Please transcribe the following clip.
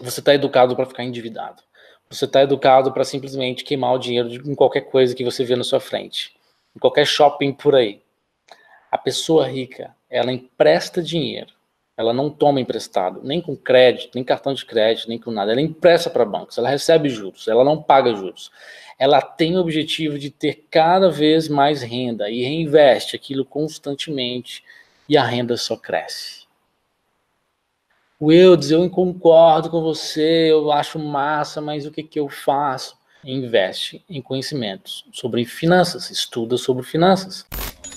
você está educado para ficar endividado. Você está educado para simplesmente queimar o dinheiro em qualquer coisa que você vê na sua frente, em qualquer shopping por aí. A pessoa rica, ela empresta dinheiro. Ela não toma emprestado, nem com crédito, nem cartão de crédito, nem com nada. Ela empresta para bancos, ela recebe juros, ela não paga juros. Ela tem o objetivo de ter cada vez mais renda e reinveste aquilo constantemente e a renda só cresce. Wildes, eu concordo com você, eu acho massa, mas o que, que eu faço? Investe em conhecimentos sobre finanças, estuda sobre finanças.